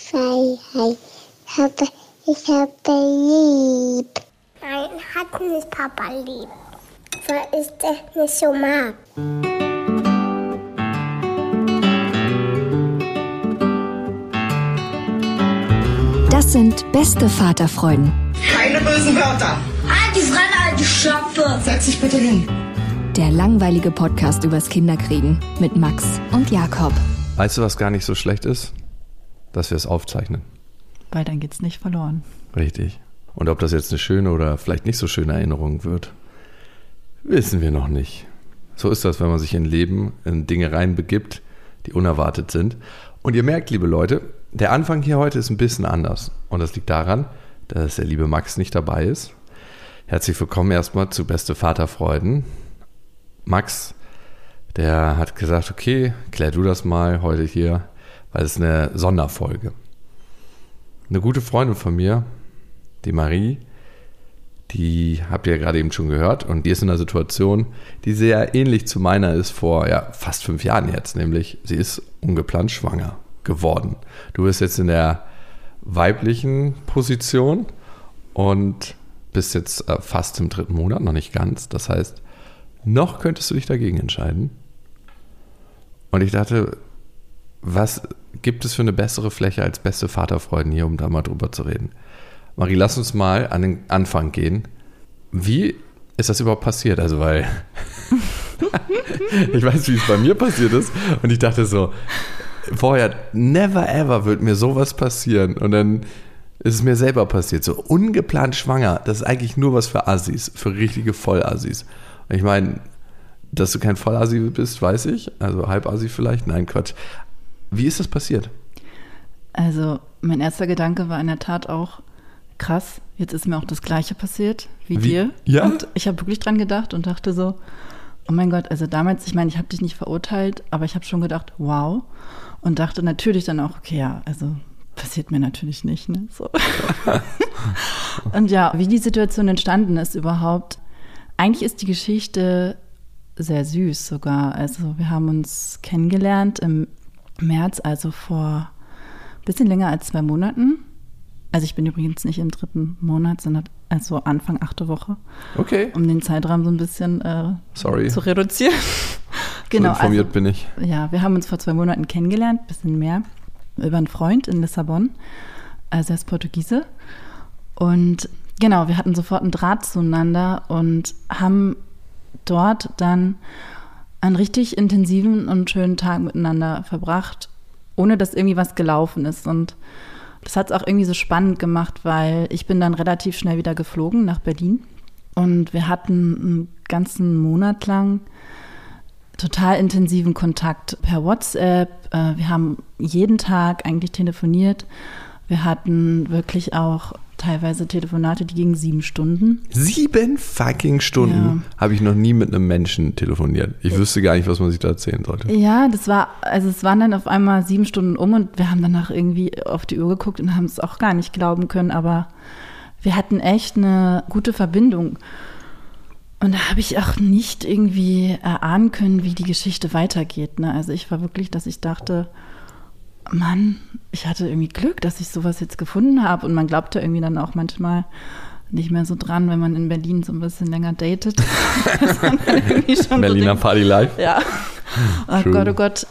Freiheit. Ich habe, ich habe lieb. Nein, hat nicht Papa lieb. Weil ich das nicht so mag. Das sind beste Vaterfreuden. Keine bösen Wörter. Die Fremde, alte Schöpfe. Setz dich bitte hin. Der langweilige Podcast übers Kinderkriegen mit Max und Jakob. Weißt du, was gar nicht so schlecht ist? Dass wir es aufzeichnen. Weil dann geht's nicht verloren. Richtig. Und ob das jetzt eine schöne oder vielleicht nicht so schöne Erinnerung wird, wissen wir noch nicht. So ist das, wenn man sich in Leben, in Dinge reinbegibt, die unerwartet sind. Und ihr merkt, liebe Leute, der Anfang hier heute ist ein bisschen anders. Und das liegt daran, dass der liebe Max nicht dabei ist. Herzlich willkommen erstmal zu Beste Vaterfreuden. Max, der hat gesagt, okay, klär du das mal heute hier, weil es eine Sonderfolge. Eine gute Freundin von mir, die Marie, die habt ihr gerade eben schon gehört und die ist in einer Situation, die sehr ähnlich zu meiner ist vor ja, fast fünf Jahren jetzt, nämlich sie ist ungeplant schwanger geworden. Du bist jetzt in der weiblichen Position und bist jetzt äh, fast im dritten Monat, noch nicht ganz. Das heißt, noch könntest du dich dagegen entscheiden. Und ich dachte, was gibt es für eine bessere Fläche als beste Vaterfreuden hier, um da mal drüber zu reden? Marie, lass uns mal an den Anfang gehen. Wie ist das überhaupt passiert? Also, weil ich weiß, wie es bei mir passiert ist. Und ich dachte so, vorher, never ever wird mir sowas passieren. Und dann ist es mir selber passiert. So ungeplant schwanger, das ist eigentlich nur was für Assis, für richtige Vollassis. Und ich meine, dass du kein Vollassi bist, weiß ich. Also Halbassi vielleicht. Nein, Quatsch. Wie ist das passiert? Also, mein erster Gedanke war in der Tat auch krass. Jetzt ist mir auch das Gleiche passiert wie, Wie? dir. Ja? Und ich habe wirklich dran gedacht und dachte so, oh mein Gott, also damals, ich meine, ich habe dich nicht verurteilt, aber ich habe schon gedacht, wow. Und dachte natürlich dann auch, okay, ja, also passiert mir natürlich nicht. Ne? So. und ja, wie die Situation entstanden ist überhaupt. Eigentlich ist die Geschichte sehr süß sogar. Also wir haben uns kennengelernt im März, also vor ein bisschen länger als zwei Monaten. Also ich bin übrigens nicht im dritten Monat, sondern also Anfang achte Woche, Okay. um den Zeitraum so ein bisschen äh, Sorry. zu reduzieren. genau. so informiert also, bin ich. ja, wir haben uns vor zwei Monaten kennengelernt, bisschen mehr, über einen Freund in Lissabon. Also er ist Portugiese. Und genau, wir hatten sofort einen Draht zueinander und haben dort dann einen richtig intensiven und schönen Tag miteinander verbracht, ohne dass irgendwie was gelaufen ist. Und das hat es auch irgendwie so spannend gemacht, weil ich bin dann relativ schnell wieder geflogen nach Berlin. Und wir hatten einen ganzen Monat lang total intensiven Kontakt per WhatsApp. Äh, Wir haben jeden Tag eigentlich telefoniert. Wir hatten wirklich auch teilweise Telefonate, die gingen sieben Stunden. Sieben fucking Stunden habe ich noch nie mit einem Menschen telefoniert. Ich wüsste gar nicht, was man sich da erzählen sollte. Ja, das war, also es waren dann auf einmal sieben Stunden um und wir haben danach irgendwie auf die Uhr geguckt und haben es auch gar nicht glauben können, aber wir hatten echt eine gute Verbindung. Und da habe ich auch nicht irgendwie erahnen können, wie die Geschichte weitergeht. Ne? Also ich war wirklich, dass ich dachte, Mann, ich hatte irgendwie Glück, dass ich sowas jetzt gefunden habe. Und man glaubte irgendwie dann auch manchmal nicht mehr so dran, wenn man in Berlin so ein bisschen länger datet. So Berliner denkt, Party Live. ja. Oh True. Gott, oh Gott.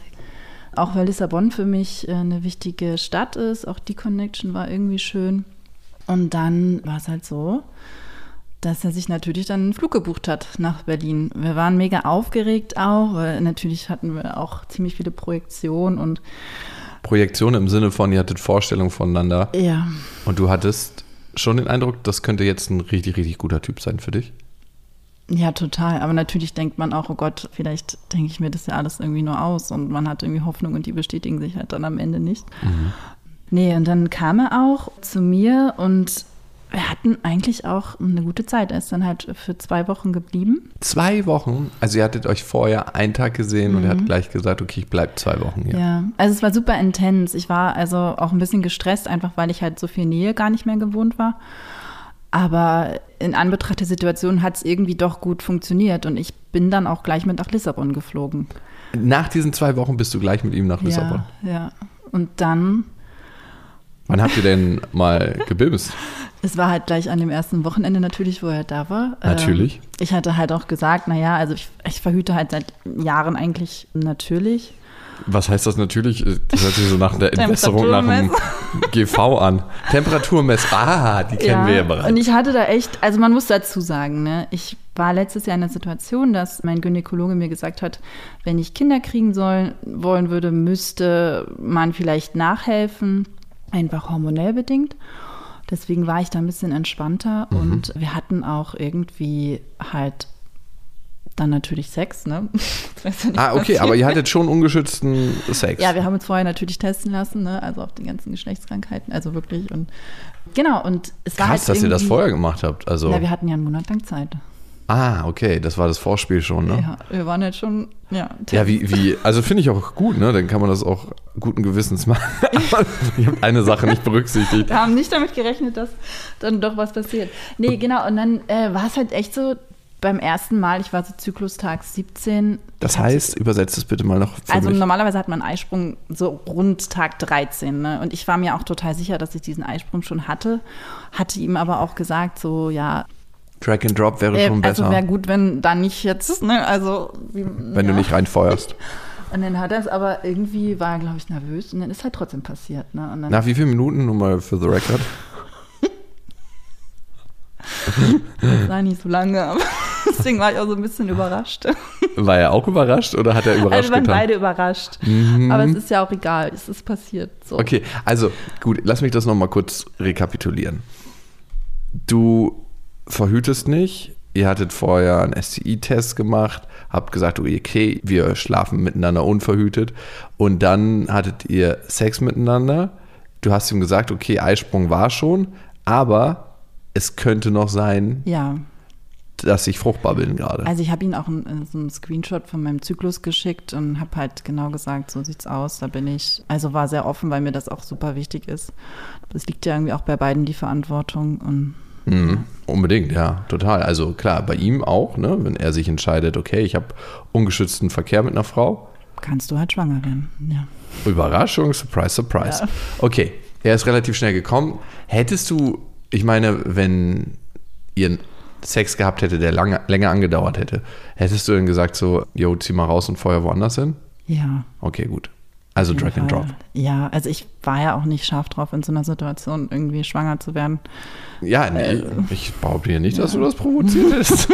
Auch weil Lissabon für mich äh, eine wichtige Stadt ist, auch die Connection war irgendwie schön. Und dann war es halt so, dass er sich natürlich dann einen Flug gebucht hat nach Berlin. Wir waren mega aufgeregt auch, weil natürlich hatten wir auch ziemlich viele Projektionen und Projektion im Sinne von, ihr hattet Vorstellungen voneinander ja, und du hattest schon den Eindruck, das könnte jetzt ein richtig, richtig guter Typ sein für dich. ja, total. Aber natürlich denkt man auch, oh Gott, vielleicht denke ich mir das ja alles irgendwie nur aus und man hat irgendwie Hoffnung und die bestätigen sich halt dann am Ende nicht. Nee, und dann kam er auch zu mir und wir hatten eigentlich auch eine gute Zeit. Er ist dann halt für zwei Wochen geblieben. Zwei Wochen, also ihr hattet euch vorher einen Tag gesehen und er hat gleich gesagt, okay, ich bleib zwei Wochen hier. Mhm. Ja, also es war super intens. Ich war also auch ein bisschen gestresst, einfach weil ich halt so viel Nähe gar nicht mehr gewohnt war. Aber in Anbetracht der Situation hat es irgendwie doch gut funktioniert und ich bin dann auch gleich mit nach Lissabon geflogen. Nach diesen zwei Wochen bist du gleich mit ihm nach Lissabon. Ja, ja. Und dann Wann habt ihr denn mal gebimst? Es war halt gleich an dem ersten Wochenende natürlich, wo er da war. Natürlich. Ähm, ich hatte halt auch gesagt, naja, also ich, ich verhüte halt seit Jahren eigentlich natürlich. Was heißt das natürlich? Das hört sich so nach der Entwässerung nach dem GV an. Temperaturmess, ah, die kennen Ja, wir ja bereits. und ich hatte da echt, also man muss dazu sagen, ne, ich war letztes Jahr in der Situation, dass mein Gynäkologe mir gesagt hat, wenn ich Kinder kriegen soll, wollen würde, müsste man vielleicht nachhelfen, einfach hormonell bedingt. Deswegen war ich da ein bisschen entspannter Mhm. und wir hatten auch irgendwie halt dann natürlich Sex, ne? Ja ah, okay, passiert. aber ihr hattet schon ungeschützten Sex. Ja, wir haben uns vorher natürlich testen lassen, ne? also auf die ganzen Geschlechtskrankheiten, also wirklich. Und genau, und es war Krass, halt dass ihr das vorher gemacht habt. Also, Ja, wir hatten ja einen Monat lang Zeit. Ah, okay, das war das Vorspiel schon, ne? Ja, wir waren jetzt schon, ja. Ja, wie, wie, also finde ich auch gut, ne? Dann kann man das auch guten Gewissens machen. Aber ich habe eine Sache nicht berücksichtigt. Wir haben nicht damit gerechnet, dass dann doch was passiert. Nee, genau, und dann äh, war es halt echt so, beim ersten Mal, ich war so Zyklustag 17. Das heißt, übersetzt es bitte mal noch Also mich. normalerweise hat man einen Eisprung so rund Tag 13. Ne? Und ich war mir auch total sicher, dass ich diesen Eisprung schon hatte. Hatte ihm aber auch gesagt, so ja, Drag and Drop wäre äh, schon besser, also wäre gut, wenn da nicht jetzt, ne? Also wie, wenn ja. du nicht reinfeuerst. Und dann hat er es aber irgendwie, war er, glaube ich, nervös und dann ist halt trotzdem passiert. Ne? Und Nach wie vielen Minuten, nur mal für the record? das war nicht so lange, aber deswegen war ich auch so ein bisschen überrascht. War er auch überrascht oder hat er überrascht Also wir waren getan? Mhm. beide überrascht. Aber es ist ja auch egal, es ist passiert. So. Okay, also gut, lass mich das nochmal kurz rekapitulieren. Du verhütest nicht, ihr hattet vorher einen STI-Test gemacht, habt gesagt, okay, wir schlafen miteinander unverhütet und dann hattet ihr Sex miteinander. Du hast ihm gesagt, okay, Eisprung war schon, aber es könnte noch sein, Ja, dass ich fruchtbar bin gerade. also ich habe ihn auch einen, so einen Screenshot von meinem Zyklus geschickt und habe halt genau gesagt, so sieht's aus, da bin ich. Also war sehr offen, weil mir das auch super wichtig ist. Das liegt ja irgendwie auch bei beiden die Verantwortung und Mhm, unbedingt, ja, total. Also klar, bei ihm auch, ne, wenn er sich entscheidet, okay, ich habe ungeschützten Verkehr mit einer Frau, kannst du halt schwanger werden. Ja. Überraschung, surprise, surprise. Okay, er ist relativ schnell gekommen. Hättest du, ich meine, wenn ihr Sex gehabt hätte, der lange, länger angedauert hätte, hättest du dann gesagt so, yo, zieh mal raus und feuer woanders hin? Ja. Okay, gut. Also Drag and Drop. Ja, also ich war ja auch nicht scharf drauf, in so einer Situation irgendwie schwanger zu werden. Ja, nee, ich behaupte hier nicht, dass du das provoziert hast.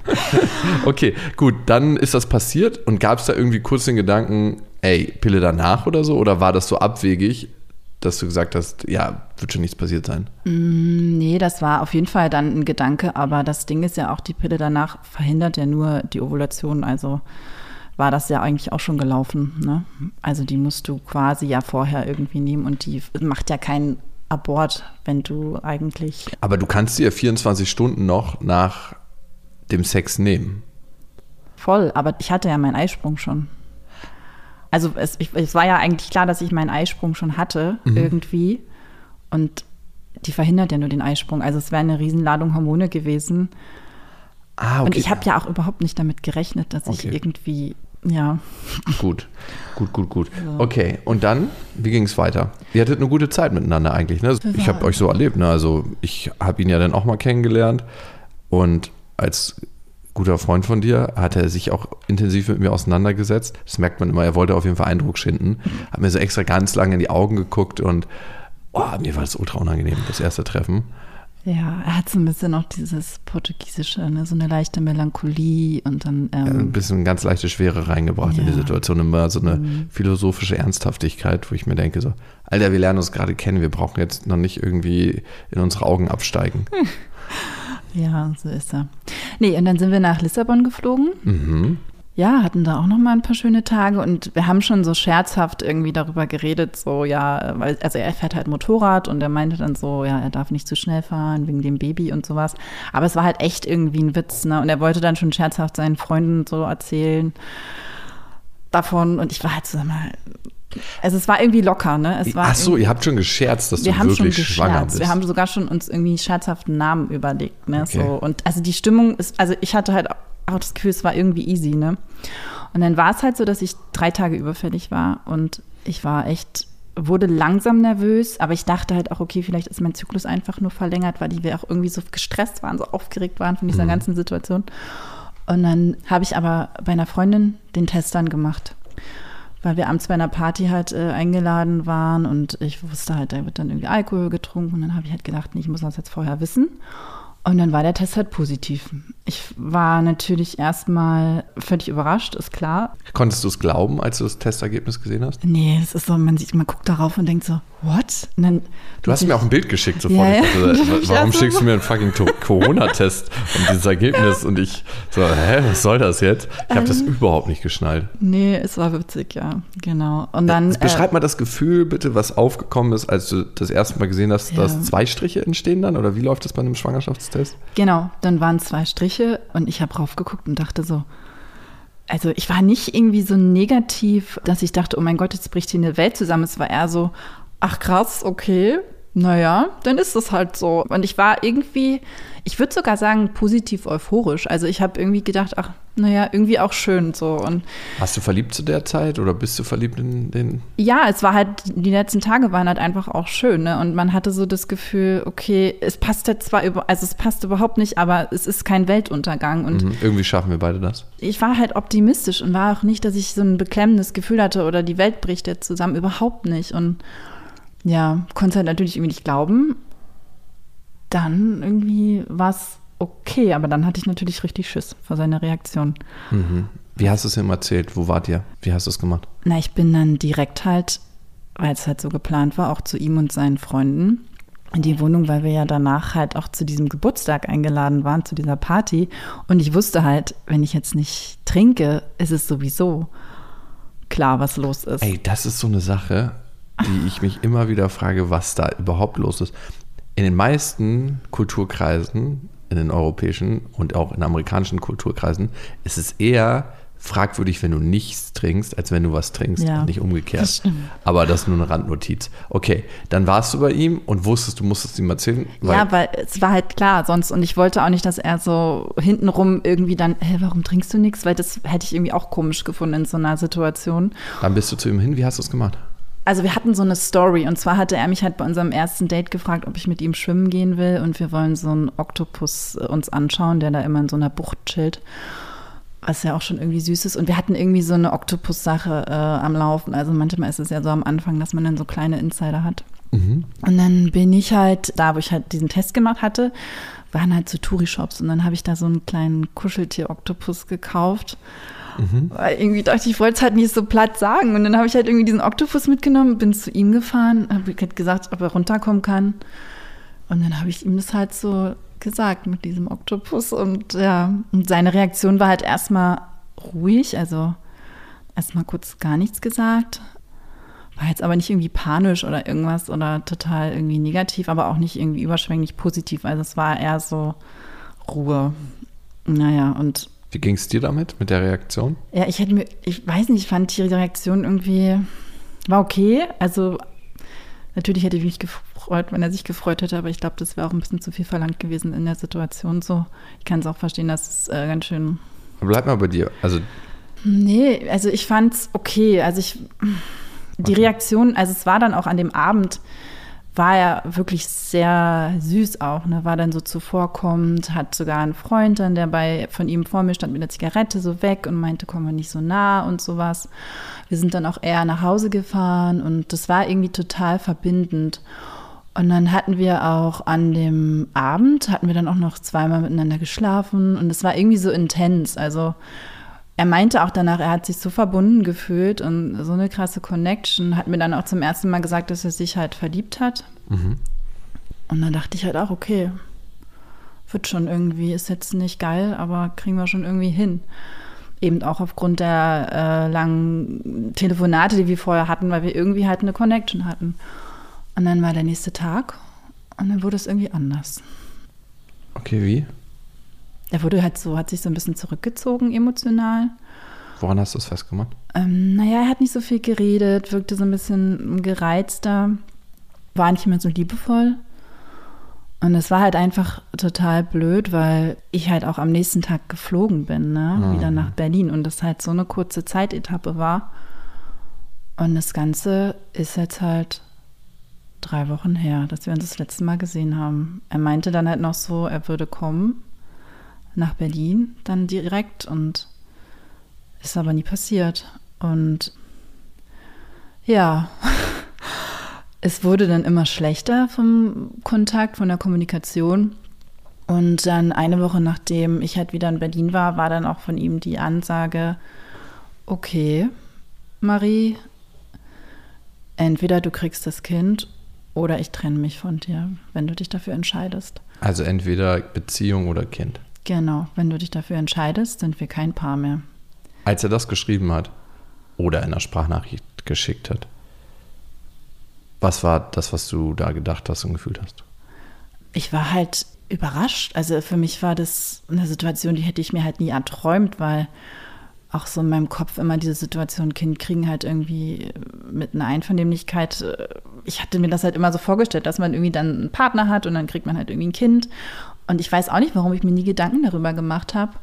okay, gut, dann ist das passiert und gab es da irgendwie kurz den Gedanken, ey, Pille danach oder so? Oder war das so abwegig, dass du gesagt hast, ja, wird schon nichts passiert sein? Nee, das war auf jeden Fall dann ein Gedanke, aber das Ding ist ja auch, die Pille danach verhindert ja nur die Ovulation, also war das ja eigentlich auch schon gelaufen. Ne? Also die musst du quasi ja vorher irgendwie nehmen und die macht ja keinen Abort, wenn du eigentlich. Aber du kannst dir 24 Stunden noch nach dem Sex nehmen. Voll, aber ich hatte ja meinen Eisprung schon. Also es, ich, es war ja eigentlich klar, dass ich meinen Eisprung schon hatte, irgendwie. Und die verhindert ja nur den Eisprung. Also es wäre eine Riesenladung Hormone gewesen. Ah, Und ich habe ja auch überhaupt nicht damit gerechnet, dass Okay. ich irgendwie, ja, Gut, gut, gut, gut. Okay, und dann, wie ging es weiter? Ihr hattet eine gute Zeit miteinander eigentlich, ne? Ich habe euch so erlebt, ne? Also ich habe ihn ja dann auch mal kennengelernt und als guter Freund von dir hat er sich auch intensiv mit mir auseinandergesetzt. Das merkt man immer, er wollte auf jeden Fall Eindruck schinden. Hat mir so extra ganz lange in die Augen geguckt und oh, mir war das ultra unangenehm, das erste Treffen. Ja, er hat so ein bisschen auch dieses Portugiesische, ne? so eine leichte Melancholie und dann, ein ähm, bisschen ganz leichte Schwere reingebracht in die Ja. Mhm. Situation. Immer so eine philosophische Ernsthaftigkeit, wo ich mir denke, so, Alter, wir lernen uns gerade kennen, wir brauchen jetzt noch nicht irgendwie in unsere Augen absteigen. ja, so ist er. Nee, und dann sind wir nach Lissabon geflogen. Mhm. Ja, hatten da auch noch mal ein paar schöne Tage und wir haben schon so scherzhaft irgendwie darüber geredet, so ja, weil, also er fährt halt Motorrad und er meinte dann so, ja, er darf nicht zu schnell fahren wegen dem Baby und sowas. Aber es war halt echt irgendwie ein Witz, ne? Und er wollte dann schon scherzhaft seinen Freunden so erzählen davon und ich war halt so mal, also es war irgendwie locker, ne? Es war Ach so, ihr habt schon gescherzt, dass wir du haben schon wirklich schwanger gescherzt. bist. Wir haben sogar schon uns irgendwie scherzhaften Namen überlegt. Ne? Okay. So. Und also die Stimmung ist, also ich hatte halt auch das Gefühl, es war irgendwie easy, ne? Und dann war es halt so, dass ich drei Tage überfällig war und ich war echt wurde langsam nervös, aber ich dachte halt auch, okay, vielleicht ist mein Zyklus einfach nur verlängert, weil wir auch irgendwie so gestresst waren, so aufgeregt waren von dieser Mhm. ganzen Situation. Und dann habe ich aber bei einer Freundin den Test dann gemacht, weil wir abends bei einer Party halt äh, eingeladen waren und ich wusste halt, da wird dann irgendwie Alkohol getrunken und dann habe ich halt gedacht, nee, ich muss das jetzt vorher wissen. Und dann war der Test halt positiv. Ich war natürlich erstmal völlig überrascht, ist klar. Konntest du es glauben, als du das Testergebnis gesehen hast? Nee, es ist so, man sieht, man guckt darauf und denkt so, what? Dann, Du hast mir auch ein Bild geschickt sofort. Ja, ja. dachte, warum schickst du mir einen fucking Corona-Test und dieses Ergebnis? Und ich so, hä, was soll das jetzt? Ich habe Ähm. das überhaupt nicht geschnallt. Nee, es war witzig, ja, genau. Und dann. Beschreib mal das Gefühl bitte, was aufgekommen ist, als du das erste Mal gesehen hast, Ja. dass zwei Striche entstehen dann? Oder wie läuft das bei einem Schwangerschaftstest? Genau, dann waren zwei Striche und ich habe raufgeguckt und dachte so, also ich war nicht irgendwie so negativ, dass ich dachte, oh mein Gott, jetzt bricht hier eine Welt zusammen. Es war eher so, ach krass, okay, naja, dann ist es halt so. Und ich war irgendwie, ich würde sogar sagen, positiv euphorisch. Also ich habe irgendwie gedacht, ach, naja, irgendwie auch schön so. Und Warst du verliebt zu der Zeit oder bist du verliebt in den? ja, es war halt, die letzten Tage waren halt einfach auch schön, ne? Und man hatte so das Gefühl, okay, es passt jetzt zwar über, also es passt überhaupt nicht, aber es ist kein Weltuntergang. Und Mhm. Irgendwie schaffen wir beide das. ich war halt optimistisch und war auch nicht, dass ich so ein beklemmendes Gefühl hatte oder die Welt bricht jetzt zusammen. Überhaupt nicht. Und ja, konnte halt natürlich irgendwie nicht glauben. Dann irgendwie war es okay, aber dann hatte ich natürlich richtig Schiss vor seiner Reaktion. Wie hast du es ihm erzählt? Wo wart ihr? Wie hast du es gemacht? Na, ich bin dann direkt halt, weil es halt so geplant war, auch zu ihm und seinen Freunden in die Wohnung, weil wir ja danach halt auch zu diesem Geburtstag eingeladen waren, zu dieser Party. Und ich wusste halt, wenn ich jetzt nicht trinke, ist es sowieso klar, was los ist. Ey, das ist so eine Sache, die ich mich immer wieder frage, was da überhaupt los ist. In den meisten Kulturkreisen, in den europäischen und auch in amerikanischen Kulturkreisen, ist es eher fragwürdig, wenn du nichts trinkst, als wenn du was trinkst Ja, und nicht umgekehrt. das. Aber das ist nur eine Randnotiz. Okay, dann warst du bei ihm und wusstest, du musstest ihm erzählen. Weil, ja, weil es war halt klar sonst und ich wollte auch nicht, dass er so hintenrum irgendwie dann, hä, warum trinkst du nichts? Weil das hätte ich irgendwie auch komisch gefunden in so einer Situation. dann bist du zu ihm hin. Wie hast du es gemacht? Also wir hatten so eine Story. Und zwar hatte er mich halt bei unserem ersten Date gefragt, ob ich mit ihm schwimmen gehen will. Und wir wollen so einen Oktopus äh, uns anschauen, der da immer in so einer Bucht chillt, was ja auch schon irgendwie süß ist. Und wir hatten irgendwie so eine Oktopus-Sache äh, am Laufen. Also manchmal ist es ja so am Anfang, dass man dann so kleine Insider hat. Und dann bin ich halt da, wo ich halt diesen Test gemacht hatte, waren halt so Touri-Shops und dann habe ich da so einen kleinen Kuscheltier-Oktopus gekauft. Weil irgendwie dachte ich, ich wollte es halt nicht so platt sagen. Und dann habe ich halt irgendwie diesen Oktopus mitgenommen, bin zu ihm gefahren, habe halt gesagt, ob er runterkommen kann. Und dann habe ich ihm das halt so gesagt mit diesem Oktopus. Und ja, und seine Reaktion war halt erstmal ruhig, also erstmal kurz gar nichts gesagt. War jetzt aber nicht irgendwie panisch oder irgendwas oder total irgendwie negativ, aber auch nicht irgendwie überschwänglich positiv. Also es war eher so Ruhe. Naja, und Wie ging es dir damit, mit der Reaktion? ja, ich hätte mir, ich weiß nicht, ich fand die Reaktion irgendwie, war okay. Also natürlich hätte ich mich gefreut, wenn er sich gefreut hätte, aber ich glaube, das wäre auch ein bisschen zu viel verlangt gewesen in der Situation so. Ich kann es auch verstehen, dass es äh, ganz schön. Bleib mal bei dir. Also Nee, also ich fand es okay. Also ich, die Okay. Reaktion, also es war dann auch an dem Abend, war er wirklich sehr süß auch, ne? War dann so zuvorkommend, hat sogar einen Freund dann, der bei von ihm vor mir stand mit einer Zigarette so weg und meinte, komm mal nicht so nah und sowas. Wir sind dann auch eher nach Hause gefahren und das war irgendwie total verbindend. Und dann hatten wir auch an dem Abend, hatten wir dann auch noch zweimal miteinander geschlafen und es war irgendwie so intens. Also er meinte auch danach, er hat sich so verbunden gefühlt und so eine krasse Connection. Hat mir dann auch zum ersten Mal gesagt, dass er sich halt verliebt hat. Und dann dachte ich halt auch, okay, wird schon irgendwie, ist jetzt nicht geil, aber kriegen wir schon irgendwie hin. Eben auch aufgrund der äh, langen Telefonate, die wir vorher hatten, weil wir irgendwie halt eine Connection hatten. Und dann war der nächste Tag und dann wurde es irgendwie anders. Okay, wie? Er wurde halt so, hat sich so ein bisschen zurückgezogen emotional. Woran hast du es festgemacht? Ähm, naja, er hat nicht so viel geredet, wirkte so ein bisschen gereizter, war nicht mehr so liebevoll. Und es war halt einfach total blöd, weil ich halt auch am nächsten Tag geflogen bin, ne? wieder nach Berlin und das halt so eine kurze Zeitetappe war. Und das Ganze ist jetzt halt drei Wochen her, dass wir uns das letzte Mal gesehen haben. Er meinte dann halt noch so, er würde kommen nach Berlin dann direkt und ist aber nie passiert. Und ja, es wurde dann immer schlechter vom Kontakt, von der Kommunikation. Und dann eine Woche nachdem ich halt wieder in Berlin war, war dann auch von ihm die Ansage, okay, Marie, entweder du kriegst das Kind oder ich trenne mich von dir, wenn du dich dafür entscheidest. Also entweder Beziehung oder Kind. Genau, wenn du dich dafür entscheidest, sind wir kein Paar mehr. Als er das geschrieben hat oder in der Sprachnachricht geschickt hat, was war das, was du da gedacht hast und gefühlt hast? Ich war halt überrascht. Also für mich war das eine Situation, die hätte ich mir halt nie erträumt, weil auch so in meinem Kopf immer diese Situation, Kind kriegen halt irgendwie mit einer Einvernehmlichkeit. äh, Ich hatte mir das halt immer so vorgestellt, dass man irgendwie dann einen Partner hat und dann kriegt man halt irgendwie ein Kind. Und ich weiß auch nicht, warum ich mir nie Gedanken darüber gemacht habe.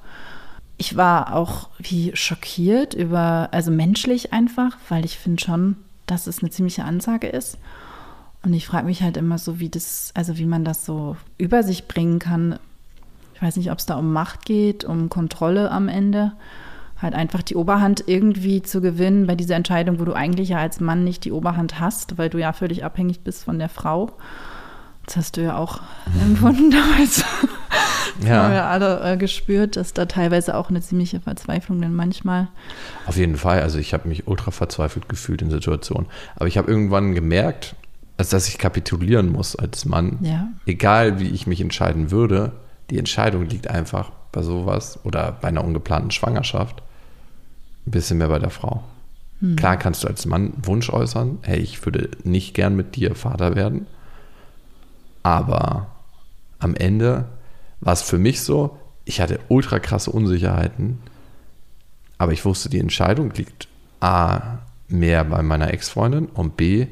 Ich war auch wie schockiert über, also menschlich einfach, weil ich finde schon, dass es eine ziemliche Ansage ist. Und ich frage mich halt immer so, wie das, also wie man das so über sich bringen kann. Ich weiß nicht, ob es da um Macht geht, um Kontrolle am Ende. Halt einfach die Oberhand irgendwie zu gewinnen bei dieser Entscheidung, wo du eigentlich ja als Mann nicht die Oberhand hast, weil du ja völlig abhängig bist von der Frau. Das hast du ja auch empfunden damals. Das haben wir alle äh, gespürt, dass da teilweise auch eine ziemliche Verzweiflung dann manchmal. Auf jeden Fall. Also ich habe mich ultra verzweifelt gefühlt in Situationen. Aber ich habe irgendwann gemerkt, als dass ich kapitulieren muss als Mann. Ja. Egal wie ich mich entscheiden würde, die Entscheidung liegt einfach bei sowas oder bei einer ungeplanten Schwangerschaft ein bisschen mehr bei der Frau. Klar kannst du als Mann Wunsch äußern, hey, ich würde nicht gern mit dir Vater werden. Aber am Ende war es für mich so, ich hatte ultra krasse Unsicherheiten, aber ich wusste, die Entscheidung liegt A, mehr bei meiner Ex-Freundin und B,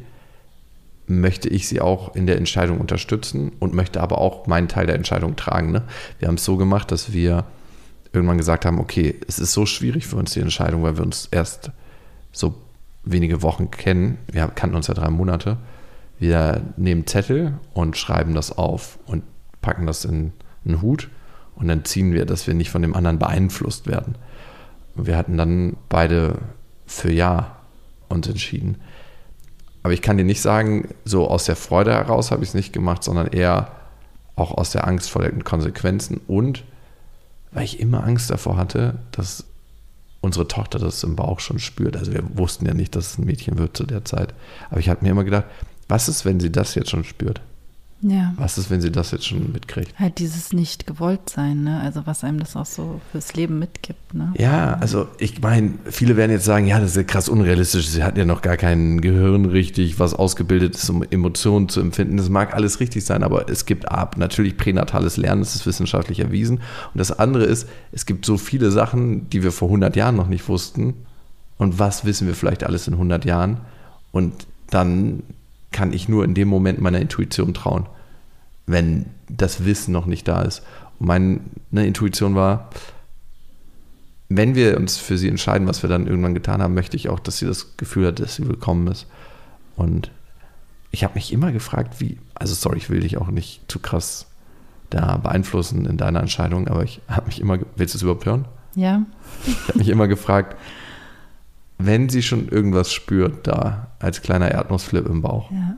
möchte ich sie auch in der Entscheidung unterstützen und möchte aber auch meinen Teil der Entscheidung tragen. Ne? Wir haben es so gemacht, dass wir irgendwann gesagt haben, okay, es ist so schwierig für uns die Entscheidung, weil wir uns erst so wenige Wochen kennen. Wir kannten uns ja drei Monate. Wir nehmen Zettel und schreiben das auf und packen das in einen Hut und dann ziehen wir, dass wir nicht von dem anderen beeinflusst werden. Wir hatten dann beide für Ja uns entschieden. Aber ich kann dir nicht sagen, so aus der Freude heraus habe ich es nicht gemacht, sondern eher auch aus der Angst vor den Konsequenzen und weil ich immer Angst davor hatte, dass unsere Tochter das im Bauch schon spürt. Also wir wussten ja nicht, dass es ein Mädchen wird zu der Zeit. Aber ich habe mir immer gedacht, was ist, wenn sie das jetzt schon spürt? Ja. Was ist, wenn sie das jetzt schon mitkriegt? Halt dieses nicht gewollt sein, ne? Also was einem das auch so fürs Leben mitgibt, ne? Ja, also ich meine, viele werden jetzt sagen, ja, das ist ja krass unrealistisch. Sie hat ja noch gar kein Gehirn richtig, was ausgebildet ist, um Emotionen zu empfinden. Das mag alles richtig sein, aber es gibt ab natürlich pränatales Lernen, das ist wissenschaftlich erwiesen. Und das andere ist, es gibt so viele Sachen, die wir vor 100 Jahren noch nicht wussten. Und was wissen wir vielleicht alles in 100 Jahren? Und dann kann ich nur in dem Moment meiner Intuition trauen, wenn das Wissen noch nicht da ist. Und meine Intuition war, wenn wir uns für sie entscheiden, was wir dann irgendwann getan haben, möchte ich auch, dass sie das Gefühl hat, dass sie willkommen ist. Und ich habe mich immer gefragt, wie, also sorry, ich will dich auch nicht zu krass da beeinflussen in deiner Entscheidung, aber ich habe mich immer, willst du es überhaupt hören? Ja. Ich habe mich immer gefragt, wenn sie schon irgendwas spürt da als kleiner Erdnussflip im Bauch, Ja.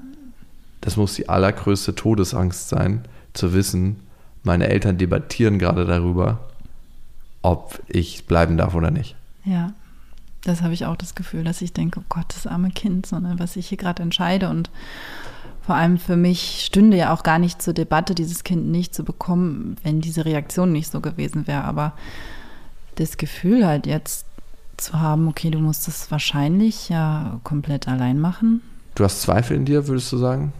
das muss die allergrößte Todesangst sein, zu wissen, meine Eltern debattieren gerade darüber, ob ich bleiben darf oder nicht. Ja. Das habe ich auch das Gefühl, dass ich denke, oh Gott, das arme Kind, sondern was ich hier gerade entscheide. Und vor allem für mich stünde ja auch gar nicht zur Debatte, dieses Kind nicht zu bekommen, wenn diese Reaktion nicht so gewesen wäre. Aber das Gefühl halt jetzt zu haben, okay, du musst das wahrscheinlich ja komplett allein machen. Du hast Zweifel in dir, würdest du sagen?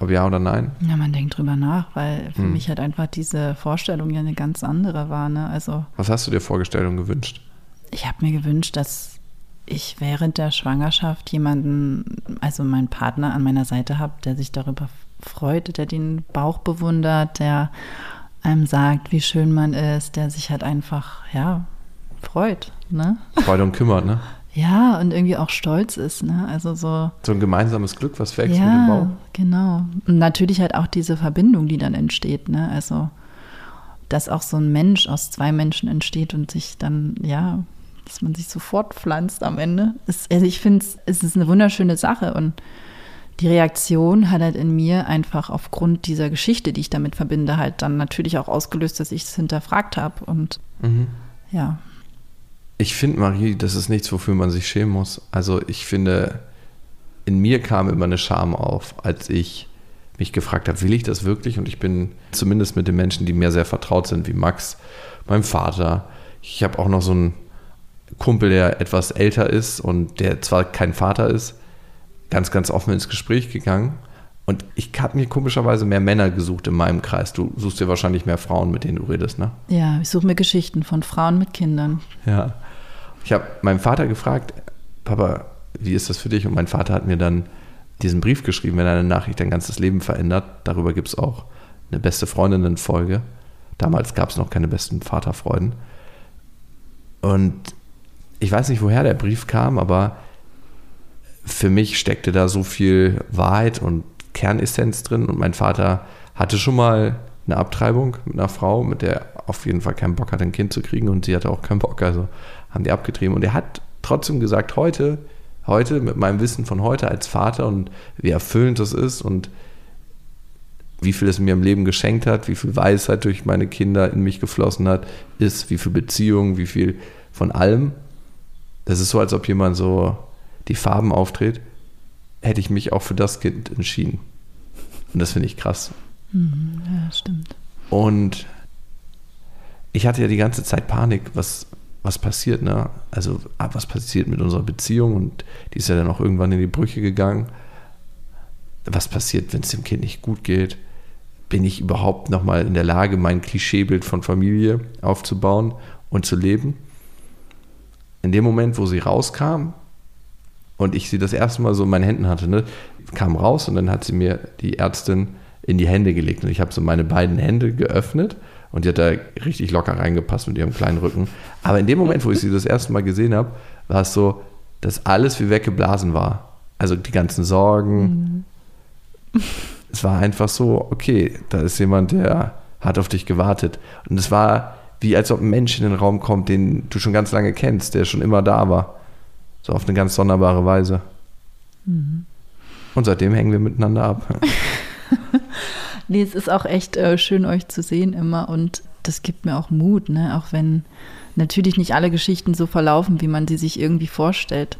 Ob ja oder nein? Ja, man denkt drüber nach, weil für Hm. mich halt einfach diese Vorstellung ja eine ganz andere war. Ne? Also Was hast du dir vorgestellt und gewünscht? ich habe mir gewünscht, dass ich während der Schwangerschaft jemanden, also meinen Partner an meiner Seite habe, der sich darüber freut, der den Bauch bewundert, der einem sagt, wie schön man ist, der sich halt einfach, ja, freut. Ne? Freude und kümmert, ne? Ja, und irgendwie auch stolz ist, ne? Also so. So ein gemeinsames Glück, was wächst mit dem Ja, Bau. genau. Und natürlich halt auch diese Verbindung, die dann entsteht, ne? Also, dass auch so ein Mensch aus zwei Menschen entsteht und sich dann, ja, dass man sich so fortpflanzt am Ende. Ist, also ich finde, es ist eine wunderschöne Sache und die Reaktion hat halt in mir einfach aufgrund dieser Geschichte, die ich damit verbinde, halt dann natürlich auch ausgelöst, dass ich es hinterfragt habe und Mhm. ja. Ich finde, Marie, das ist nichts, wofür man sich schämen muss. Also ich finde, in mir kam immer eine Scham auf, als ich mich gefragt habe, will ich das wirklich? Und ich bin zumindest mit den Menschen, die mir sehr vertraut sind, wie Max, meinem Vater. Ich habe auch noch so einen Kumpel, der etwas älter ist und der zwar kein Vater ist, ganz, ganz offen ins Gespräch gegangen. Und ich habe mir komischerweise mehr Männer gesucht in meinem Kreis. Du suchst dir wahrscheinlich mehr Frauen, mit denen du redest, ne? Ja, ich suche mir Geschichten von Frauen mit Kindern. Ja. Ich habe meinen Vater gefragt, Papa, wie ist das für dich? Und mein Vater hat mir dann diesen Brief geschrieben, wenn eine Nachricht dein ganzes Leben verändert. Darüber gibt es auch eine beste Freundinnen-Folge. Damals gab es noch keine besten Vaterfreuden. Und ich weiß nicht, woher der Brief kam, aber für mich steckte da so viel Wahrheit und Kernessenz drin. Und mein Vater hatte schon mal eine Abtreibung mit einer Frau, mit der er auf jeden Fall keinen Bock hat, ein Kind zu kriegen. Und sie hatte auch keinen Bock, also haben die abgetrieben. Und er hat trotzdem gesagt, heute, heute, mit meinem Wissen von heute als Vater und wie erfüllend das ist und wie viel es mir im Leben geschenkt hat, wie viel Weisheit durch meine Kinder in mich geflossen hat, ist, wie viel Beziehung, wie viel von allem. Das ist so, als ob jemand so die Farben auftritt, hätte ich mich auch für das Kind entschieden. Und das finde ich krass. Mhm, ja, stimmt. Und ich hatte ja die ganze Zeit Panik, was, was passiert, ne? Also, ah, was passiert mit unserer Beziehung? Und die ist ja dann auch irgendwann in die Brüche gegangen. Was passiert, wenn es dem Kind nicht gut geht? Bin ich überhaupt nochmal in der Lage, mein Klischeebild von Familie aufzubauen und zu leben? In dem Moment, wo sie rauskam und ich sie das erste Mal so in meinen Händen hatte, ne, kam raus und dann hat sie mir die Ärztin in die Hände gelegt und ich habe so meine beiden Hände geöffnet und die hat da richtig locker reingepasst mit ihrem kleinen Rücken. Aber in dem Moment, wo ich sie das erste Mal gesehen habe, war es so, dass alles wie weggeblasen war. Also die ganzen Sorgen. Es war einfach so, okay, da ist jemand, der hat auf dich gewartet. Und es war wie als ob ein Mensch in den Raum kommt, den du schon ganz lange kennst, der schon immer da war. So auf eine ganz sonderbare Weise. Und seitdem hängen wir miteinander ab. Nee, es ist auch echt äh, schön, euch zu sehen immer und das gibt mir auch Mut, ne? Auch wenn natürlich nicht alle Geschichten so verlaufen, wie man sie sich irgendwie vorstellt,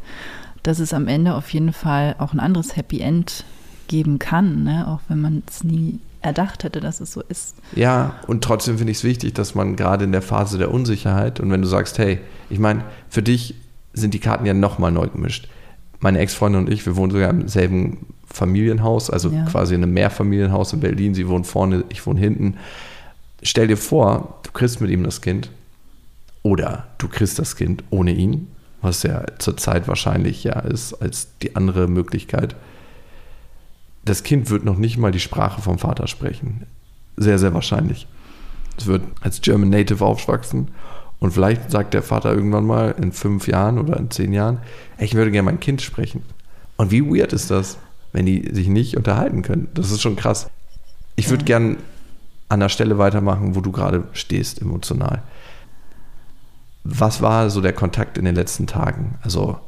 dass es am Ende auf jeden Fall auch ein anderes Happy End geben kann, ne? Auch wenn man es nie erdacht hätte, dass es so ist. Ja, und trotzdem finde ich es wichtig, dass man gerade in der Phase der Unsicherheit und wenn du sagst, hey, ich meine, für dich sind die Karten ja nochmal neu gemischt. Meine Ex-Freundin und ich, wir wohnen sogar im selben Familienhaus, also Ja. quasi in einem Mehrfamilienhaus in Berlin. Sie wohnt vorne, ich wohne hinten. Stell dir vor, du kriegst mit ihm das Kind oder du kriegst das Kind ohne ihn, was ja zurzeit wahrscheinlich ja ist als die andere Möglichkeit. Das Kind wird noch nicht mal die Sprache vom Vater sprechen. Sehr, sehr wahrscheinlich. Es wird als German Native aufwachsen und vielleicht sagt der Vater irgendwann mal in fünf Jahren oder in zehn Jahren, "Ey, ich würde gerne mein Kind sprechen. Und wie weird ist das, wenn die sich nicht unterhalten können? Das ist schon krass. Ich würde gern an der Stelle weitermachen, wo du gerade stehst, emotional. Was war so der Kontakt in den letzten Tagen? Also,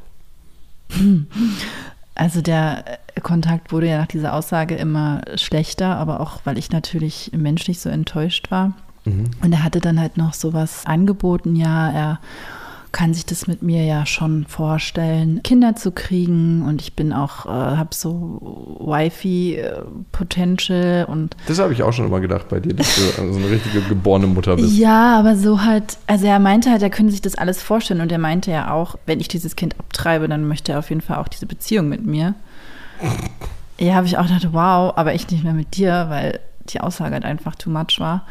Also der Kontakt wurde ja nach dieser Aussage immer schlechter, aber auch weil ich natürlich menschlich so enttäuscht war. Und er hatte dann halt noch sowas angeboten, ja, er kann sich das mit mir ja schon vorstellen, Kinder zu kriegen und ich bin auch, äh, habe so Wifi-Potential und das habe ich auch schon immer gedacht bei dir, dass du so eine richtige geborene Mutter bist. ja, aber so halt, also er meinte halt, er könnte sich das alles vorstellen und er meinte ja auch, wenn ich dieses Kind abtreibe, dann möchte er auf jeden Fall auch diese Beziehung mit mir. Ja, habe ich auch gedacht, wow, aber echt nicht mehr mit dir, weil die Aussage halt einfach too much war.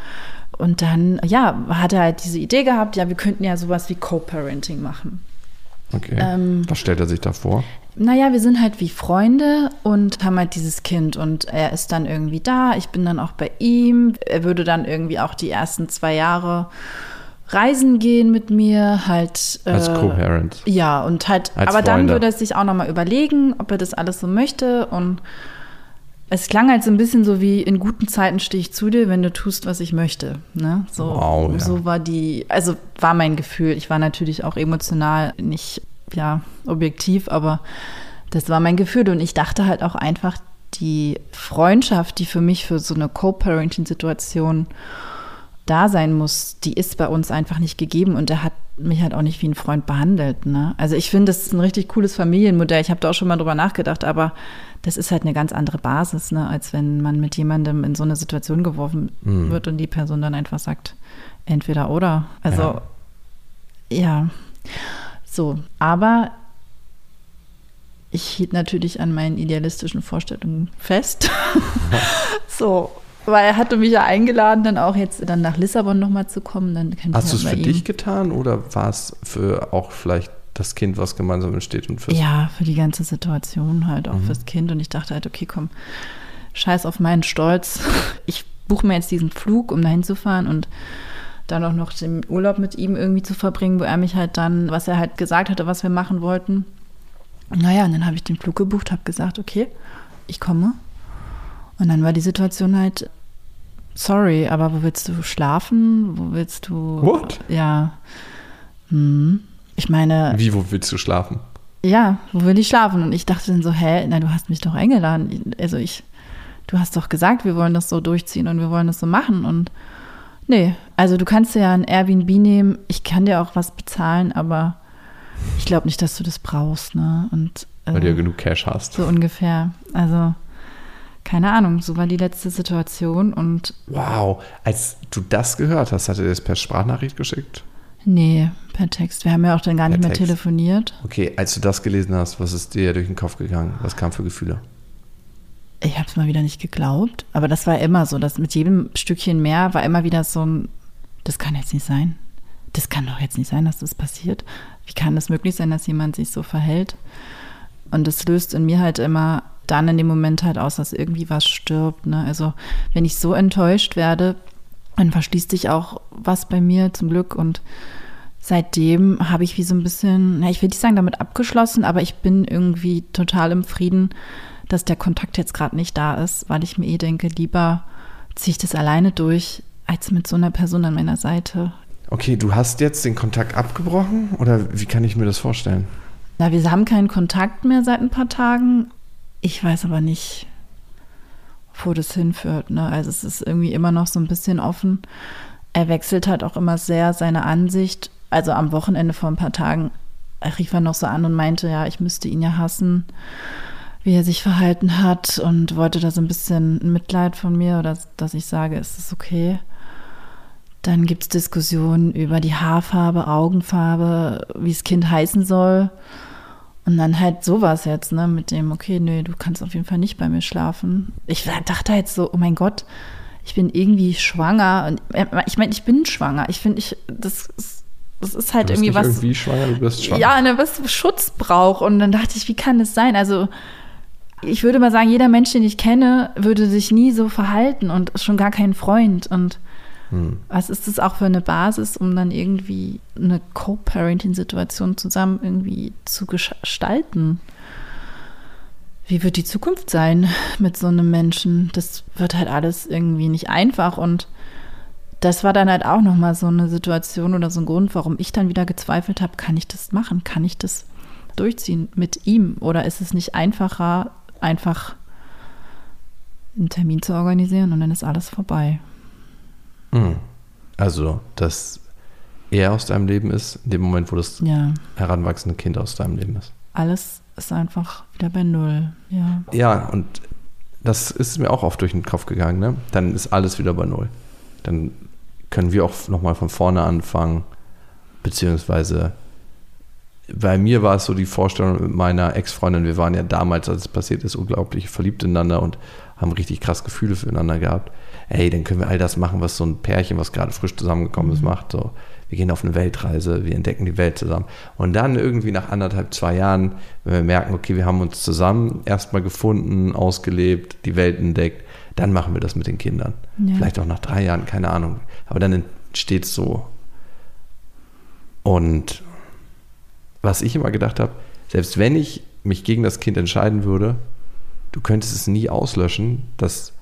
Und dann, ja, hat er halt diese Idee gehabt, ja, wir könnten ja sowas wie Co-Parenting machen. Okay. Ähm, Was stellt er sich da vor? Naja, wir sind halt wie Freunde und haben halt dieses Kind und er ist dann irgendwie da, ich bin dann auch bei ihm. Er würde dann irgendwie auch die ersten zwei Jahre reisen gehen mit mir, halt. Als äh, Co-Parent. Ja, und halt, Als aber dann Freunde. würde er sich auch nochmal überlegen, ob er das alles so möchte. Und es klang halt so ein bisschen so wie, in guten Zeiten stehe ich zu dir, wenn du tust, was ich möchte. Ne? So, Wow, ja. so war die, also war mein Gefühl. Ich war natürlich auch emotional nicht, ja, objektiv, aber das war mein Gefühl. Und ich dachte halt auch einfach, die Freundschaft, die für mich für so eine Co-Parenting-Situation da sein muss, die ist bei uns einfach nicht gegeben und er hat mich halt auch nicht wie ein Freund behandelt. Ne? Also ich finde, das ist ein richtig cooles Familienmodell. Ich habe da auch schon mal drüber nachgedacht, aber das ist halt eine ganz andere Basis, ne? als wenn man mit jemandem in so eine Situation geworfen wird und die Person dann einfach sagt, entweder oder. Also ja, so. Aber ich hielt natürlich an meinen idealistischen Vorstellungen fest. so, weil er hatte mich ja eingeladen, dann auch jetzt dann nach Lissabon nochmal zu kommen. Dann Hast du es ja für bei dich ihm- getan oder war es für auch vielleicht das Kind, was gemeinsam entsteht und fürs Ja, für die ganze Situation halt, Mhm. auch fürs Kind. Und ich dachte halt, okay, komm, scheiß auf meinen Stolz. Ich buche mir jetzt diesen Flug, um dahin zu fahren und dann auch noch den Urlaub mit ihm irgendwie zu verbringen, wo er mich halt dann, was er halt gesagt hatte, was wir machen wollten. Naja, und dann habe ich den Flug gebucht, habe gesagt, okay, ich komme. Und dann war die Situation halt, sorry, aber wo willst du schlafen? Wo willst du. What? Ja. Hm. Ich meine. Wie, wo willst du schlafen? Ja, wo will ich schlafen? Und ich dachte dann so, hä, na, du hast mich doch eingeladen. Also ich, du hast doch gesagt, wir wollen das so durchziehen und wir wollen das so machen. Und nee, also du kannst dir ja ein Airbnb nehmen, ich kann dir auch was bezahlen, aber ich glaube nicht, dass du das brauchst, ne? Und äh, Weil du ja genug Cash hast. so ungefähr. Also, keine Ahnung, so war die letzte Situation und Wow, als du das gehört hast, hat er das per Sprachnachricht geschickt? nee, per Text. Wir haben ja auch dann gar Per nicht mehr Text. telefoniert. Okay, als du das gelesen hast, was ist dir durch den Kopf gegangen? Was kam für Gefühle? Ich habe es mal wieder nicht geglaubt, aber das war immer so, dass mit jedem Stückchen mehr war immer wieder so ein, das kann jetzt nicht sein. Das kann doch jetzt nicht sein, dass das passiert. Wie kann das möglich sein, dass jemand sich so verhält? Und das löst in mir halt immer dann in dem Moment halt aus, dass irgendwie was stirbt. Ne? Also wenn ich so enttäuscht werde, dann verschließt sich auch was bei mir zum Glück und seitdem habe ich wie so ein bisschen, na, ich will nicht sagen damit abgeschlossen, aber ich bin irgendwie total im Frieden, dass der Kontakt jetzt gerade nicht da ist, weil ich mir eh denke, lieber ziehe ich das alleine durch, als mit so einer Person an meiner Seite. Okay, du hast jetzt den Kontakt abgebrochen oder wie kann ich mir das vorstellen? Na, wir haben keinen Kontakt mehr seit ein paar Tagen. Ich weiß aber nicht, wo das hinführt. Ne? Also es ist irgendwie immer noch so ein bisschen offen. Er wechselt halt auch immer sehr seine Ansicht. Also am Wochenende vor ein paar Tagen rief er noch so an und meinte, ja, ich müsste ihn ja hassen, wie er sich verhalten hat und wollte da so ein bisschen Mitleid von mir oder dass ich sage, ist es okay. Dann gibt es Diskussionen über die Haarfarbe, Augenfarbe, wie das Kind heißen soll. Und dann halt sowas jetzt, ne, mit dem, okay, nö, du kannst auf jeden Fall nicht bei mir schlafen. Ich dachte halt so, oh mein Gott, ich bin irgendwie schwanger. Und äh, ich meine, ich bin schwanger. Ich finde, ich, das ist, das ist halt irgendwie was. irgendwie schwanger, du bist schwanger. Ja, ne, was Schutz braucht. Und dann dachte ich, wie kann das sein? Also, ich würde mal sagen, jeder Mensch, den ich kenne, würde sich nie so verhalten und schon gar kein Freund. Und was ist das auch für eine Basis, um dann irgendwie eine Co-Parenting-Situation zusammen irgendwie zu gestalten? Wie wird die Zukunft sein mit so einem Menschen? Das wird halt alles irgendwie nicht einfach und das war dann halt auch nochmal so eine Situation oder so ein Grund, warum ich dann wieder gezweifelt habe, kann ich das machen? Kann ich das durchziehen mit ihm? Oder ist es nicht einfacher, einfach einen Termin zu organisieren und dann ist alles vorbei? Hm. Also, dass er aus deinem Leben ist, in dem Moment, wo das Ja, heranwachsende Kind aus deinem Leben ist. alles ist einfach wieder bei Null. Ja, Ja, und das ist mir auch oft durch den Kopf gegangen. Ne? Dann ist alles wieder bei Null. Dann können wir auch nochmal von vorne anfangen, beziehungsweise bei mir war es so die Vorstellung mit meiner Ex-Freundin, wir waren ja damals, als es passiert ist, unglaublich verliebt ineinander und haben richtig krass Gefühle füreinander gehabt. Ey, dann können wir all das machen, was so ein Pärchen, was gerade frisch zusammengekommen ist, macht. So, wir gehen auf eine Weltreise, wir entdecken die Welt zusammen. Und dann irgendwie nach anderthalb, zwei Jahren, wenn wir merken, okay, wir haben uns zusammen erstmal gefunden, ausgelebt, die Welt entdeckt, dann machen wir das mit den Kindern. Ja. Vielleicht auch nach drei Jahren, keine Ahnung. Aber dann entsteht so Und was ich immer gedacht habe, selbst wenn ich mich gegen das Kind entscheiden würde, du könntest es nie auslöschen, dass,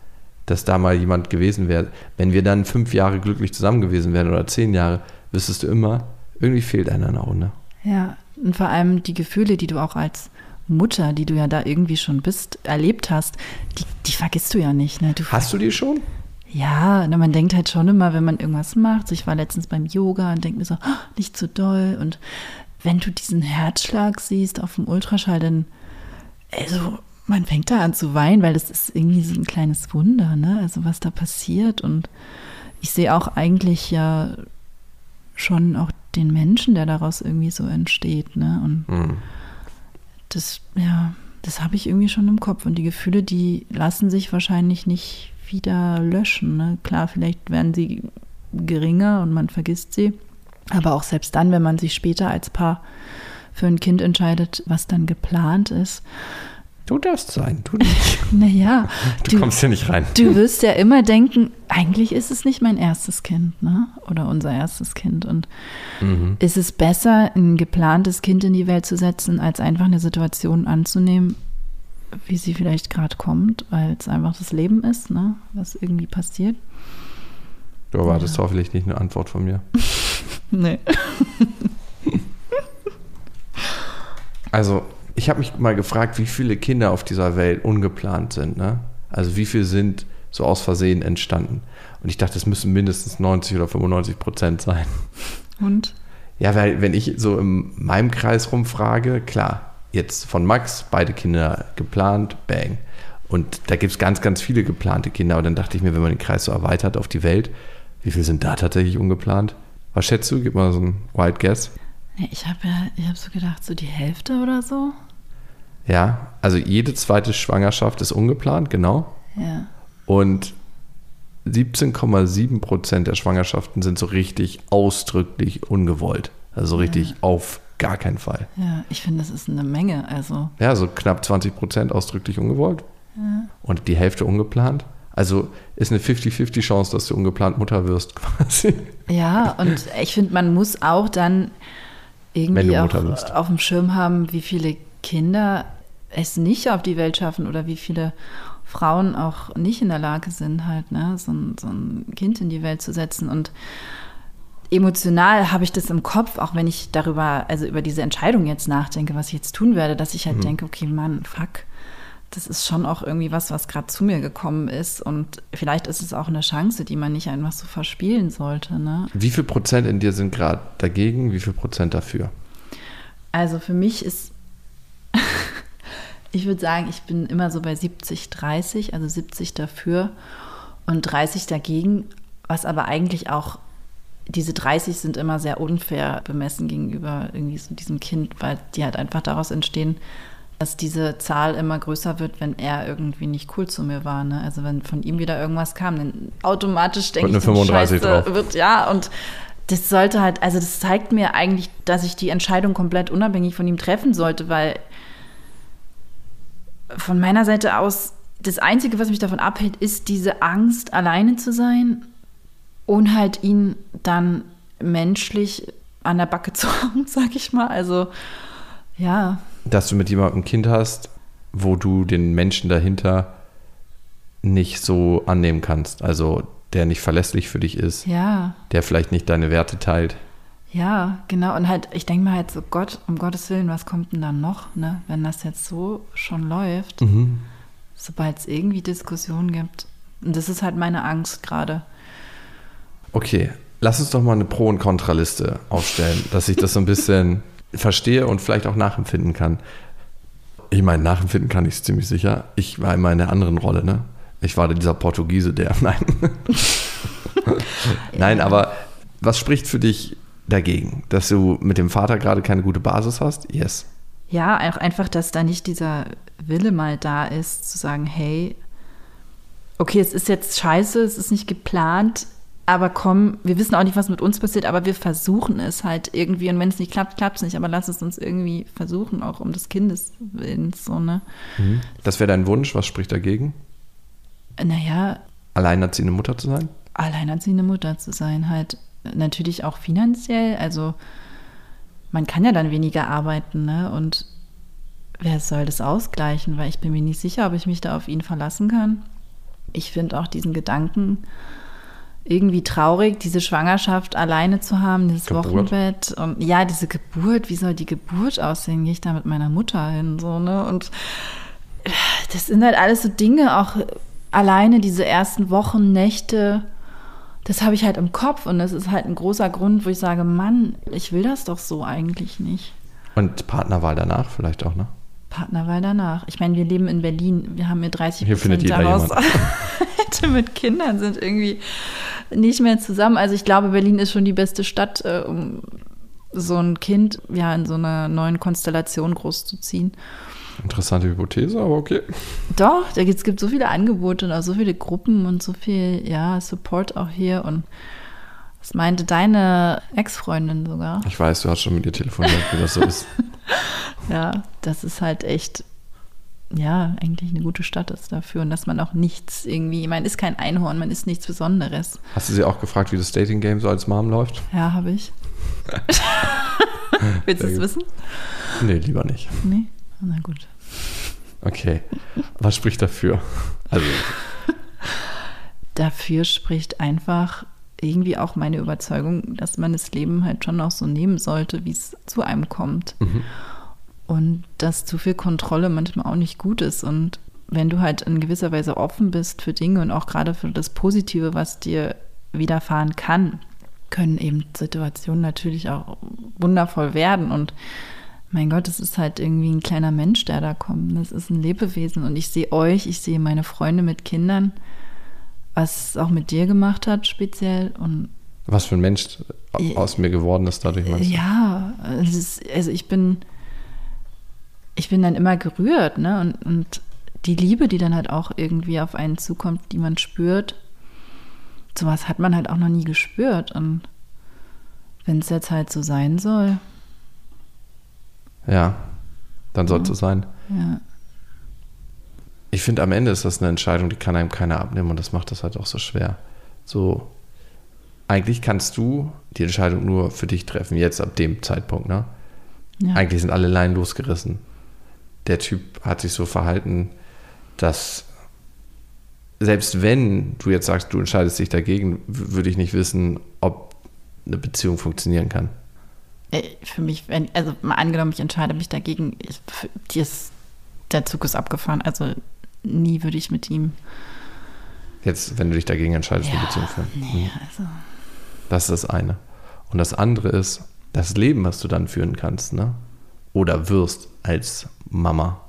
dass da mal jemand gewesen wäre. Wenn wir dann fünf Jahre glücklich zusammen gewesen wären oder zehn Jahre, wüsstest du immer, irgendwie fehlt einer eine Runde. Ja, und vor allem die Gefühle, die du auch als Mutter, die du ja da irgendwie schon bist, erlebt hast, die, die vergisst du ja nicht. Ne? Du Hast du die schon? Ja, na, man denkt halt schon immer, wenn man irgendwas macht. Ich war letztens beim Yoga und denke mir so, "Oh, nicht so doll. Und wenn du diesen Herzschlag siehst auf dem Ultraschall, dann, also, man fängt da an zu weinen, weil das ist irgendwie so ein kleines Wunder, ne? Also, was da passiert. Und ich sehe auch eigentlich ja schon auch den Menschen, der daraus irgendwie so entsteht, ne? Und Hm. das, ja, das habe ich irgendwie schon im Kopf. Und die Gefühle, die lassen sich wahrscheinlich nicht wieder löschen. Ne? Klar, vielleicht werden sie geringer und man vergisst sie. Aber auch selbst dann, wenn man sich später als Paar für ein Kind entscheidet, was dann geplant ist, Du darfst sein, du nicht. naja, Du, kommst hier nicht rein. du wirst ja immer denken, eigentlich ist es nicht mein erstes Kind, ne? Oder unser erstes Kind. Und Mhm. ist es besser, ein geplantes Kind in die Welt zu setzen, als einfach eine Situation anzunehmen, wie sie vielleicht gerade kommt, weil es einfach das Leben ist, ne? Was irgendwie passiert. Du erwartest hoffentlich nicht eine Antwort von mir. Nee. Also, ich habe mich mal gefragt, wie viele Kinder auf dieser Welt ungeplant sind. Ne? Also, wie viele sind so aus Versehen entstanden? Und ich dachte, es müssen mindestens 90 oder 95 Prozent sein. Und? Ja, weil, wenn ich so in meinem Kreis rumfrage, klar, jetzt von Max, beide Kinder geplant, bang. Und da gibt es ganz, ganz viele geplante Kinder. Aber dann dachte ich mir, wenn man den Kreis so erweitert auf die Welt, wie viele sind da tatsächlich ungeplant? Was schätzt du? Gib mal so ein Wild Guess. Ich habe ja, ich habe so gedacht, so die Hälfte oder so. Ja, also jede zweite Schwangerschaft ist ungeplant, genau. Ja. Und 17,7 Prozent der Schwangerschaften sind so richtig ausdrücklich ungewollt. Also so richtig auf gar keinen Fall. Ja, ich finde, das ist eine Menge. Also, Ja, so knapp 20 Prozent ausdrücklich ungewollt. Und die Hälfte ungeplant. Also ist eine 50-50 Chance, dass du ungeplant Mutter wirst, quasi. ja, und ich finde, man muss auch dann irgendwie auch auf dem Schirm haben, wie viele Kinder es nicht auf die Welt schaffen oder wie viele Frauen auch nicht in der Lage sind, halt, ne, so ein, so ein Kind in die Welt zu setzen. Und emotional habe ich das im Kopf, auch wenn ich darüber, also über diese Entscheidung jetzt nachdenke, was ich jetzt tun werde, dass ich halt denke, okay, Mann, fuck, das ist schon auch irgendwie was, was gerade zu mir gekommen ist. Und vielleicht ist es auch eine Chance, die man nicht einfach so verspielen sollte. Ne? Wie viel Prozent in dir sind gerade dagegen, wie viel Prozent dafür? Also für mich ist, ich würde sagen, ich bin immer so bei 70, 30, also 70 dafür und 30 dagegen, was aber eigentlich auch, diese 30 sind immer sehr unfair bemessen gegenüber irgendwie so diesem Kind, weil die halt einfach daraus entstehen, dass diese Zahl immer größer wird, wenn er irgendwie nicht cool zu mir war. Ne? Also wenn von ihm wieder irgendwas kam, dann automatisch denke ich, eine dann 35 Scheiße, drauf. wird ja und das sollte halt, also das zeigt mir eigentlich, dass ich die Entscheidung komplett unabhängig von ihm treffen sollte, weil von meiner Seite aus das Einzige, was mich davon abhält, ist diese Angst, alleine zu sein und halt ihn dann menschlich an der Backe zu haben, sag ich mal. Also ja, Dass du mit jemandem ein Kind hast, wo du den Menschen dahinter nicht so annehmen kannst. Also der nicht verlässlich für dich ist, ja, der vielleicht nicht deine Werte teilt. Ja, genau. Und halt, ich denke mir halt so, Gott, um Gottes Willen, was kommt denn dann noch, ne? Wenn das jetzt so schon läuft, sobald es irgendwie Diskussionen gibt. Und das ist halt meine Angst gerade. Okay, lass uns doch mal eine Pro- und Kontraliste aufstellen, dass ich das so ein bisschen verstehe und vielleicht auch nachempfinden kann. Ich meine, nachempfinden kann ich es ziemlich sicher. Ich war immer in der anderen Rolle, ne? Ich war dieser Portugiese, der. Nein. Nein, aber was spricht für dich dagegen? Dass du mit dem Vater gerade keine gute Basis hast? Yes. Ja, auch einfach, dass da nicht dieser Wille mal da ist, zu sagen, hey, okay, es ist jetzt scheiße, es ist nicht geplant, aber komm, wir wissen auch nicht, was mit uns passiert, aber wir versuchen es halt irgendwie. Und wenn es nicht klappt, klappt es nicht, aber lass es uns irgendwie versuchen, auch um des Kindes willen, so, ne? Das wäre dein Wunsch. Was spricht dagegen? Naja, Alleinerziehende Mutter zu sein? alleinerziehende Mutter zu sein, halt natürlich auch finanziell, also man kann ja dann weniger arbeiten, ne? Und wer soll das ausgleichen? Weil ich bin mir nicht sicher, ob ich mich da auf ihn verlassen kann. Ich finde auch diesen Gedanken irgendwie traurig, diese Schwangerschaft alleine zu haben, dieses Geburt. Wochenbett und ja, diese Geburt, wie soll die Geburt aussehen? Gehe ich da mit meiner Mutter hin, so, ne? Und das sind halt alles so Dinge, auch alleine diese ersten Wochen, Nächte, das habe ich halt im Kopf und das ist halt ein großer Grund, wo ich sage, Mann, ich will das doch so eigentlich nicht. Und Partnerwahl danach vielleicht auch, ne? Partnerwahl danach. Ich meine, wir leben in Berlin, wir haben hier 30 Hier findet jeder der Haushalte mit Kindern sind irgendwie nicht mehr zusammen. Also ich glaube, Berlin ist schon die beste Stadt, äh, um so ein Kind ja in so einer neuen Konstellation großzuziehen. Interessante Hypothese, aber okay. Doch, es gibt so viele Angebote und auch so viele Gruppen und so viel ja, Support auch hier. Und das meinte deine Ex-Freundin sogar. Ich weiß, du hast schon mit ihr telefoniert, wie das so ist. Ja, das ist halt echt, ja, eigentlich eine gute Stadt ist dafür. Und dass man auch nichts irgendwie, man ist kein Einhorn, man ist nichts Besonderes. Hast du sie auch gefragt, wie das Dating-Game so als Mom läuft? Ja, habe ich. Willst du es wissen? Nee, lieber nicht. Nee? Na gut. Okay. Was spricht dafür? Also, Dafür spricht einfach irgendwie auch meine Überzeugung, dass man das Leben halt schon auch so nehmen sollte, wie es zu einem kommt. Und dass zu viel Kontrolle manchmal auch nicht gut ist. Und wenn du halt in gewisser Weise offen bist für Dinge und auch gerade für das Positive, was dir widerfahren kann, können eben Situationen natürlich auch wundervoll werden. Und mein Gott, es ist halt irgendwie ein kleiner Mensch, der da kommt. Das ist ein Lebewesen. Und ich sehe euch, ich sehe meine Freunde mit Kindern, was es auch mit dir gemacht hat, speziell. Und was für ein Mensch aus mir geworden ist dadurch, meinst du? ja, ist, also ich bin, ich bin dann immer gerührt, ne? Und, und die Liebe, die dann halt auch irgendwie auf einen zukommt, die man spürt, sowas hat man halt auch noch nie gespürt. Und wenn es jetzt halt so sein soll, Ja, dann soll es so sein. ja. Ich finde, am Ende ist das eine Entscheidung, die kann einem keiner abnehmen und das macht das halt auch so schwer. So, eigentlich kannst du die Entscheidung nur für dich treffen, jetzt ab dem Zeitpunkt, ne? ja. Eigentlich sind alle Leinen losgerissen. Der Typ hat sich so verhalten, dass selbst wenn du jetzt sagst, du entscheidest dich dagegen, würde ich nicht wissen, ob eine Beziehung funktionieren kann. Äh, Für mich, wenn, also mal angenommen, ich entscheide mich dagegen, ich, ist, der Zug ist abgefahren. Also nie würde ich mit ihm. Jetzt, wenn du dich dagegen entscheidest, eine Ja, Beziehung führen. nee, also. Das ist das eine. Und das andere ist das Leben, was du dann führen kannst, ne? Oder wirst als Mama.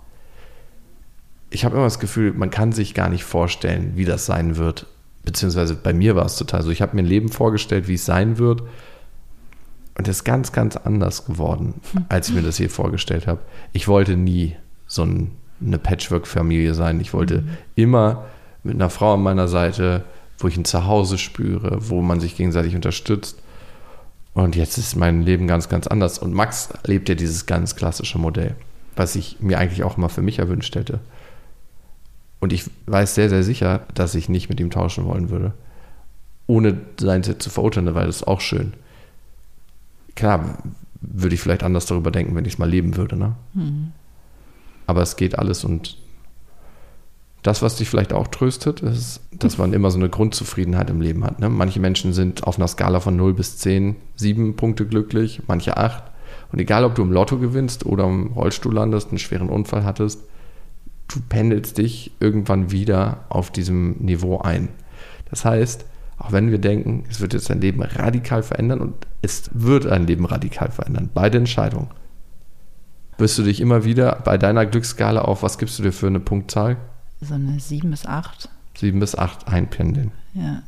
Ich habe immer das Gefühl, man kann sich gar nicht vorstellen, wie das sein wird. Beziehungsweise bei mir war es total so. Ich habe mir ein Leben vorgestellt, wie es sein wird. Und das ist ganz, ganz anders geworden, als ich mir das hier vorgestellt habe. Ich wollte nie so ein, eine Patchwork-Familie sein. Ich wollte immer mit einer Frau an meiner Seite, wo ich ein Zuhause spüre, wo man sich gegenseitig unterstützt. Und jetzt ist mein Leben ganz, ganz anders. Und Max lebt ja dieses ganz klassische Modell, was ich mir eigentlich auch immer für mich erwünscht hätte. Und ich weiß sehr, sehr sicher, dass ich nicht mit ihm tauschen wollen würde. Ohne sein Set zu verurteilen, weil das ist auch schön. Klar, würde ich vielleicht anders darüber denken, wenn ich es mal leben würde, ne? Aber es geht alles und das, was dich vielleicht auch tröstet, ist, dass man immer so eine Grundzufriedenheit im Leben hat. Ne? Manche Menschen sind auf einer Skala von 0 bis 10, 7 Punkte glücklich, manche 8. Und egal, ob du im Lotto gewinnst oder im Rollstuhl landest, einen schweren Unfall hattest, du pendelst dich irgendwann wieder auf diesem Niveau ein. Das heißt, auch wenn wir denken, es wird jetzt dein Leben radikal verändern und es wird ein Leben radikal verändern, beide Entscheidungen, wirst du dich immer wieder bei deiner Glücksskala auf, was gibst du dir für eine Punktzahl? So eine 7 bis 8. 7 bis 8 einpendeln. Ja.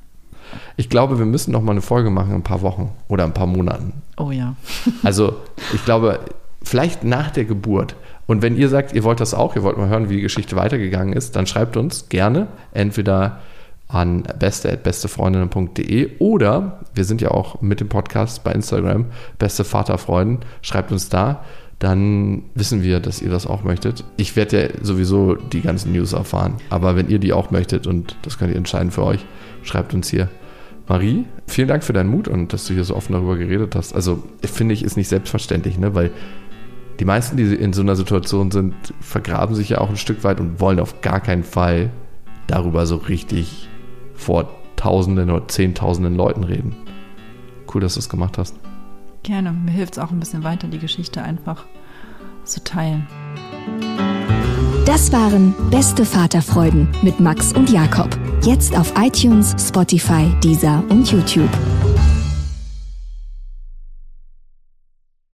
Ich glaube, wir müssen noch mal eine Folge machen in ein paar Wochen oder ein paar Monaten. Oh ja. Also, ich glaube, vielleicht nach der Geburt. Und wenn ihr sagt, ihr wollt das auch, ihr wollt mal hören, wie die Geschichte weitergegangen ist, dann schreibt uns gerne entweder an beste.bestefreundinnen.de oder wir sind ja auch mit dem Podcast bei Instagram, beste Vaterfreuden, schreibt uns da, dann wissen wir, dass ihr das auch möchtet. Ich werde ja sowieso die ganzen News erfahren, aber wenn ihr die auch möchtet und das könnt ihr entscheiden für euch, schreibt uns hier Marie, vielen Dank für deinen Mut und dass du hier so offen darüber geredet hast. Also finde ich, ist nicht selbstverständlich, ne? weil die meisten, die in so einer Situation sind, vergraben sich ja auch ein Stück weit und wollen auf gar keinen Fall darüber so richtig vor Tausenden oder Zehntausenden Leuten reden. Cool, dass du es gemacht hast. Gerne. Mir hilft es auch ein bisschen weiter, die Geschichte einfach zu teilen. Das waren Beste Vaterfreuden mit Max und Jakob. Jetzt auf iTunes, Spotify, Deezer und YouTube.